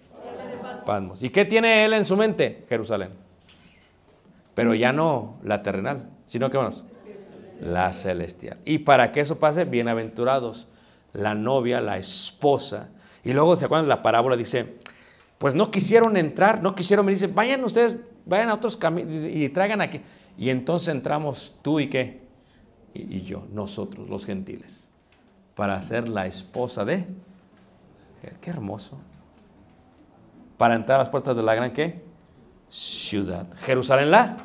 ¿Y qué tiene él en su mente? Jerusalén. Pero ya no la terrenal, sino que, hermanos, la celestial. Y para que eso pase, bienaventurados, la novia, la esposa. Y luego, ¿se acuerdan? La parábola dice, pues no quisieron entrar, no quisieron venir, dice, vayan ustedes, vayan a otros caminos y traigan aquí. Y entonces entramos tú y qué? Y, y yo, nosotros, los gentiles, para ser la esposa de... Qué hermoso. Para entrar a las puertas de la gran qué? Ciudad. Jerusalén la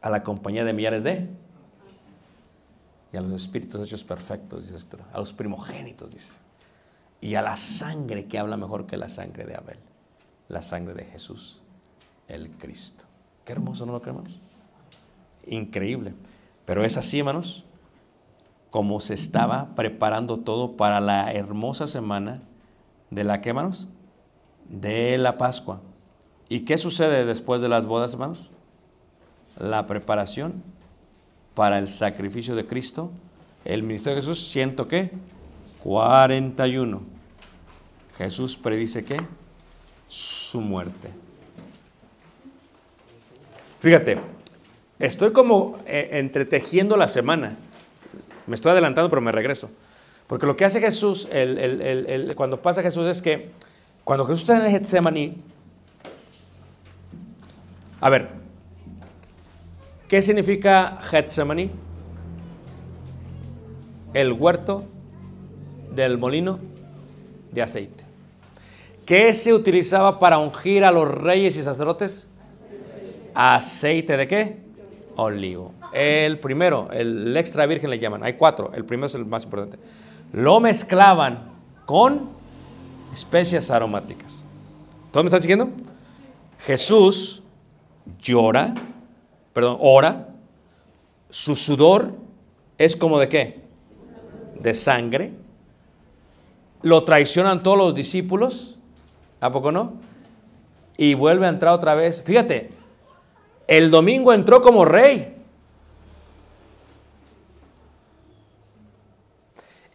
a la compañía de millares de y a los espíritus hechos perfectos, dice a los primogénitos, dice, y a la sangre que habla mejor que la sangre de Abel, la sangre de Jesús, el Cristo. Qué hermoso, ¿no lo creemos? Increíble. Pero es así, hermanos, como se estaba preparando todo para la hermosa semana de la que, hermanos, de la Pascua. ¿Y qué sucede después de las bodas, hermanos? la preparación para el sacrificio de Cristo, el ministerio de Jesús, siento que 41. Jesús predice que su muerte. Fíjate, estoy como eh, entretejiendo la semana. Me estoy adelantando, pero me regreso. Porque lo que hace Jesús, el- el- el- cuando pasa Jesús, es que cuando Jesús está en el Getsemaní, a ver, ¿Qué significa Getsemaní? El huerto del molino de aceite. ¿Qué se utilizaba para ungir a los reyes y sacerdotes? Aceite de qué? Olivo. El primero, el extra virgen le llaman. Hay cuatro. El primero es el más importante. Lo mezclaban con especias aromáticas. ¿Todos me están siguiendo? Jesús llora, perdón, ora, su sudor es como de qué? De sangre. Lo traicionan todos los discípulos, ¿a poco no? Y vuelve a entrar otra vez. Fíjate, el domingo entró como rey.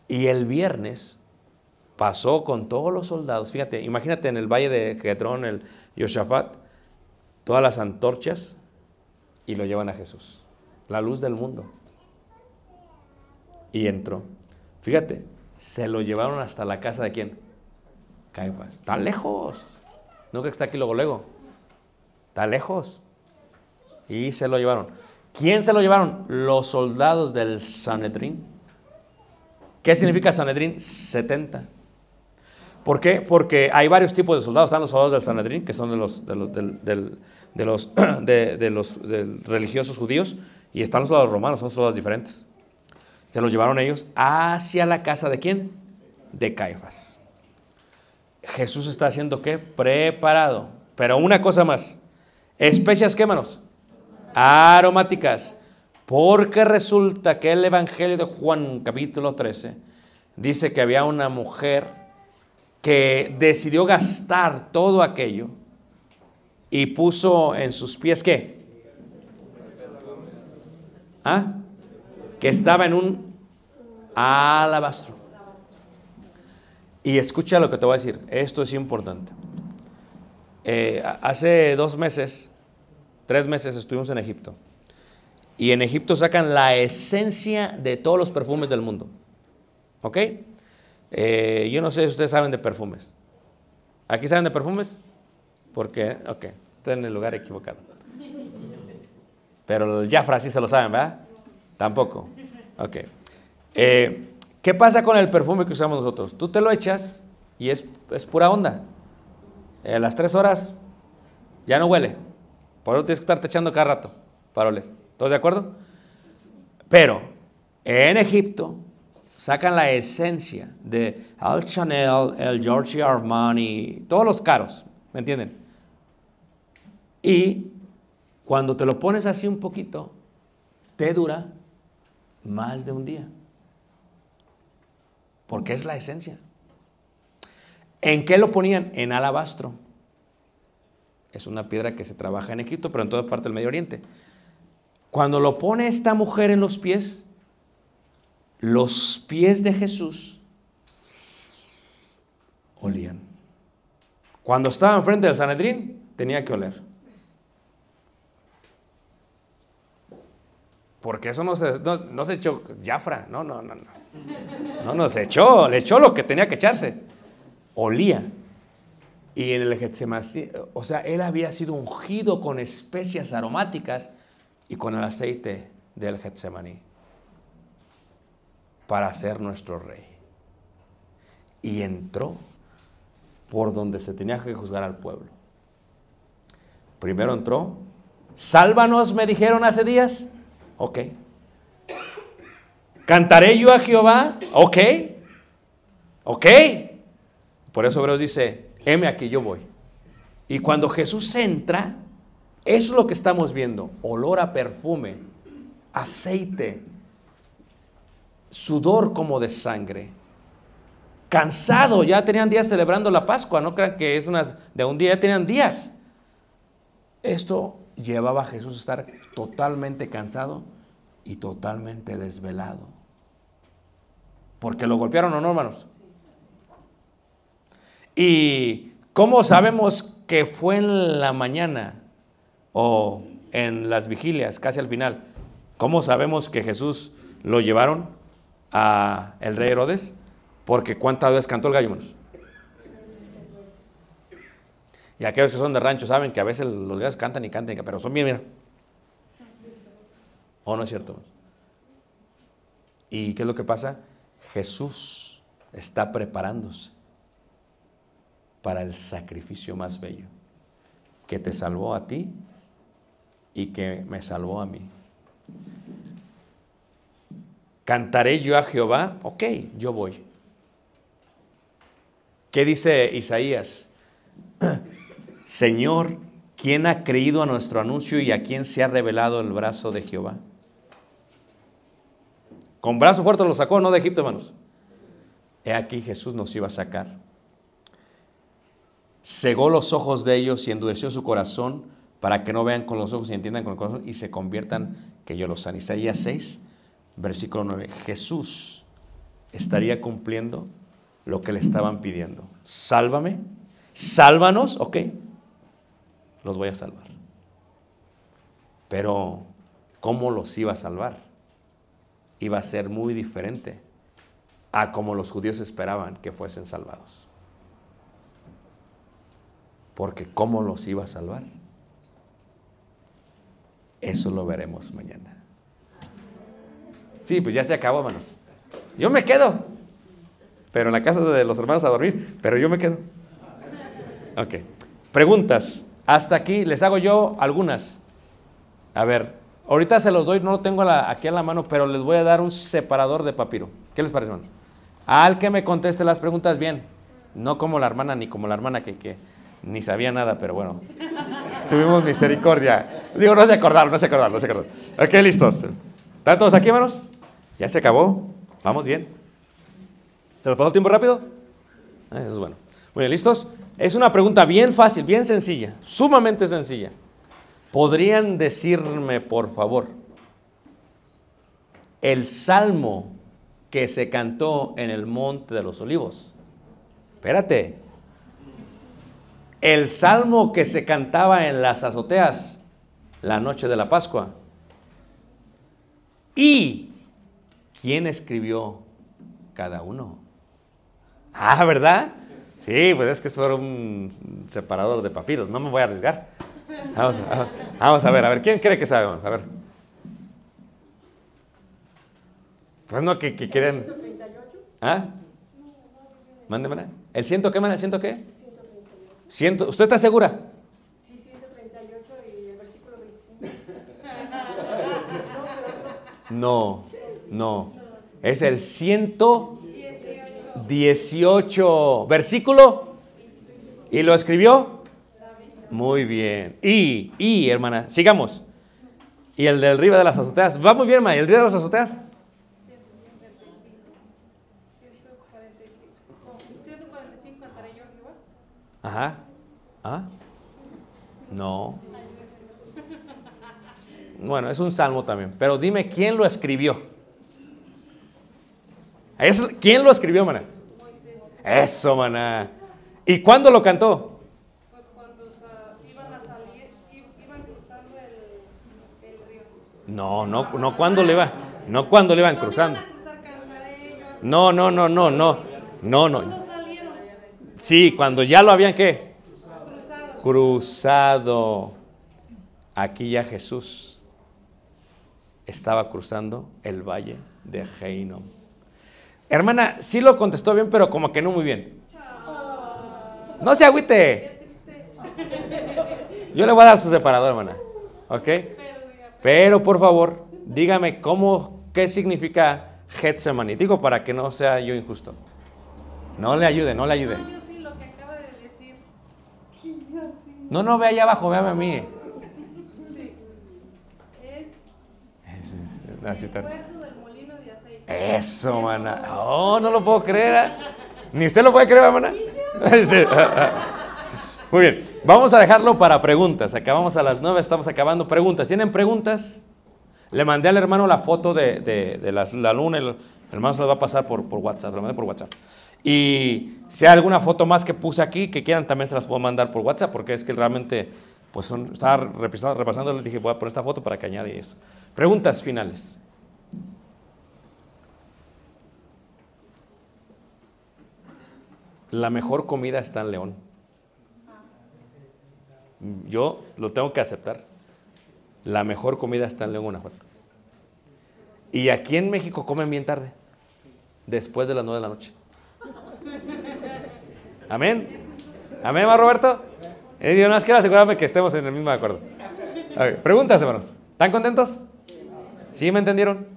Y el viernes pasó con todos los soldados. Fíjate, imagínate en el valle de Gedrón, el Yoshafat, todas las antorchas y lo llevan a Jesús, la luz del mundo. Y entró. Fíjate, se lo llevaron hasta la casa de quién? Caifás. Está lejos. No creo que está aquí luego, luego. Está lejos. Y se lo llevaron. ¿Quién se lo llevaron? Los soldados del Sanedrín. ¿Qué significa Sanedrín? 70. ¿Por qué? Porque hay varios tipos de soldados. Están los soldados del Sanedrín, que son de los, de los, [clears throat] religiosos judíos, y están los soldados romanos, son soldados diferentes. Se los llevaron ellos hacia la casa de quién? De Caifás. Jesús está haciendo qué? Preparado. Pero una cosa más. Especias, ¿qué manos? Aromáticas. Porque resulta que el Evangelio de Juan, capítulo 13, dice que había una mujer que decidió gastar todo aquello y puso en sus pies qué? ¿Ah? Que estaba en un alabastro. Y escucha lo que te voy a decir, esto es importante. Eh, hace dos meses, tres meses estuvimos en Egipto. Y en Egipto sacan la esencia de todos los perfumes del mundo. ¿Ok? Eh, yo no sé si ustedes saben de perfumes. ¿Aquí saben de perfumes? Porque, ok, estoy en el lugar equivocado. Pero el Jafra sí se lo saben, ¿verdad? Tampoco. Ok. Eh, ¿Qué pasa con el perfume que usamos nosotros? Tú te lo echas y es, es pura onda. Eh, a las tres horas ya no huele. Por eso tienes que estarte echando cada rato para oler. ¿Todos de acuerdo? Pero en Egipto sacan la esencia de el Chanel, el Giorgio Armani, todos los caros, ¿me entienden? Y cuando te lo pones así un poquito, te dura más de un día. Porque es la esencia. ¿En qué lo ponían? En alabastro. Es una piedra que se trabaja en Egipto, pero en toda parte del Medio Oriente. Cuando lo pone esta mujer en los pies, los pies de Jesús olían. Cuando estaba enfrente del Sanedrín, tenía que oler. Porque eso no se, no, no se echó Jafra, no, no, no, no. No, no, se echó, le echó lo que tenía que echarse. Olía. Y en el Getsemaní, o sea, él había sido ungido con especias aromáticas y con el aceite del Getsemaní para ser nuestro rey. Y entró por donde se tenía que juzgar al pueblo. Primero entró, sálvanos, me dijeron hace días. Ok. ¿Cantaré yo a Jehová? Ok. Ok. Por eso Hebreos dice, heme aquí, yo voy. Y cuando Jesús entra, eso es lo que estamos viendo. Olor a perfume, aceite, sudor como de sangre. Cansado, ya tenían días celebrando la Pascua, no crean que es unas de un día, ya tenían días. Esto llevaba a Jesús a estar totalmente cansado y totalmente desvelado. Porque lo golpearon no, hermanos. ¿Y cómo sabemos que fue en la mañana o en las vigilias, casi al final? ¿Cómo sabemos que Jesús lo llevaron a el rey Herodes? Porque cuántas veces cantó el gallo, hermanos. Y aquellos que son de rancho saben que a veces los gallos cantan y cantan, pero son bien, mira. ¿O no es cierto? ¿Y qué es lo que pasa? Jesús está preparándose para el sacrificio más bello, que te salvó a ti y que me salvó a mí. ¿Cantaré yo a Jehová? Ok, yo voy. ¿Qué dice Isaías? [clears throat] Señor, ¿quién ha creído a nuestro anuncio y a quién se ha revelado el brazo de Jehová? Con brazo fuerte lo sacó, no de Egipto, hermanos. He aquí Jesús nos iba a sacar. Cegó los ojos de ellos y endureció su corazón para que no vean con los ojos y entiendan con el corazón y se conviertan que yo los sane. Isaías 6, versículo 9. Jesús estaría cumpliendo lo que le estaban pidiendo. Sálvame, sálvanos, ok, los voy a salvar. Pero, ¿cómo los iba a salvar? Iba a ser muy diferente a como los judíos esperaban que fuesen salvados. Porque ¿cómo los iba a salvar? Eso lo veremos mañana. Sí, pues ya se acabó, hermanos. Yo me quedo. Pero en la casa de los hermanos a dormir. Pero yo me quedo. Ok. Preguntas. Hasta aquí les hago yo algunas. A ver, ahorita se los doy, no lo tengo aquí en la mano, pero les voy a dar un separador de papiro. ¿Qué les parece, hermanos? Al que me conteste las preguntas bien. No como la hermana, ni como la hermana que, que ni sabía nada, pero bueno. Tuvimos misericordia. Digo, no se acordaron, no se acordaron, no se acordaron. Ok, listos. ¿Están todos aquí, hermanos? Ya se acabó. Vamos bien. ¿Se nos pasó el tiempo rápido? Ah, Eso es bueno. Muy bien, ¿listos? Es una pregunta bien fácil, bien sencilla, sumamente sencilla. ¿Podrían decirme, por favor, el salmo que se cantó en el Monte de los Olivos? Espérate. El salmo que se cantaba en las azoteas la noche de la Pascua. ¿Y quién escribió cada uno? Ah, ¿verdad? Sí, pues es que eso era un separador de papiros, no me voy a arriesgar. Vamos a, ver, a ver, ¿quién cree que sabe? Vamos a ver. Pues no, que, que quieren. ¿Ah? Mándemela. ¿El ciento qué, man? ¿El ciento qué? Ciento, ¿Usted está segura? Sí, 138 y el versículo 25. No, no. Es el 118 versículo. ¿Y lo escribió? Muy bien. Y, y, hermana, sigamos. ¿Y el del arriba de las azoteas? ¿Va muy bien, hermana? ¿Y el arriba de las azoteas? Ajá. ¿Ah? No. Bueno, es un salmo también. Pero dime quién lo escribió. Es- ¿Quién lo escribió, maná? Eso, maná. ¿Y cuándo lo cantó? Pues cuando iban a salir, iban cruzando el, el río. No, no, no cuándo le iba, no cuándo le iban cruzando. Iban. No, no, no, no, no, no, no. Sí, cuando ya lo habían qué? Cruzados. Cruzado. Aquí ya Jesús estaba cruzando el valle de Heinom. Hermana, sí lo contestó bien, pero como que no muy bien. No se agüite. Yo le voy a dar su separador, hermana. ¿Ok? Pero por favor, dígame cómo, qué significa Getsemaní. Digo para que no sea yo injusto. No le ayude, no le ayude. No, yo sí lo que acaba de decir. No, no, ve allá abajo, véame a mí. Sí. Es Así el está. del molino de aceite. Eso, mana. Oh, no lo puedo creer. ¿eh? Ni usted lo puede creer, mana. [laughs] Sí. Muy bien. Vamos a dejarlo para preguntas. Acabamos a las 9, estamos acabando preguntas. ¿Tienen preguntas? Le mandé al hermano la foto de, de- de las- la luna. El, el hermano se las va a pasar por, por WhatsApp. Lo mandé por WhatsApp. Y si hay alguna foto más que puse aquí que quieran, también se las puedo mandar por WhatsApp. Porque es que realmente, pues son, estaba repasando, repasando, le dije, voy a poner esta foto para que añade esto. Preguntas finales. La mejor comida está en León. Yo lo tengo que aceptar. La mejor comida está en León, Guanajuato. Y aquí en México comen bien tarde, después de las 9 de la noche. Amén. Amén, ¿va Roberto? Eh, yo más quiero asegurarme que estemos en el mismo acuerdo. Preguntas, hermanos. ¿Están contentos? ¿Sí me entendieron?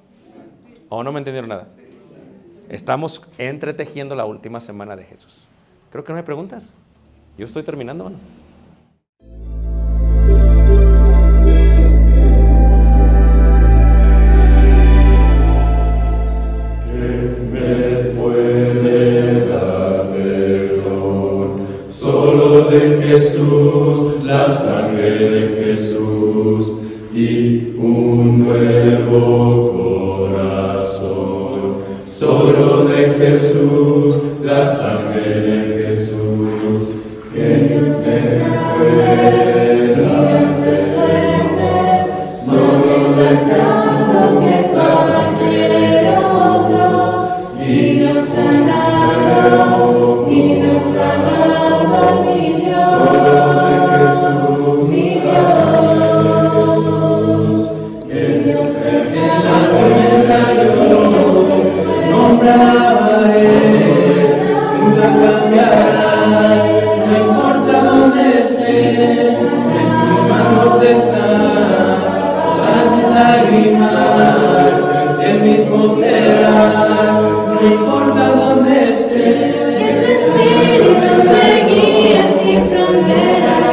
¿O no me entendieron nada? Estamos entretejiendo la última semana de Jesús. Creo que no hay preguntas. Yo estoy terminando, mano. Nuevo corazón. Solo de Jesús, la sangre de Jesús. Que Dios no importa dónde estés, en tus manos están todas mis lágrimas, el mismo serás, no importa dónde estés, que tu espíritu me guíe sin fronteras.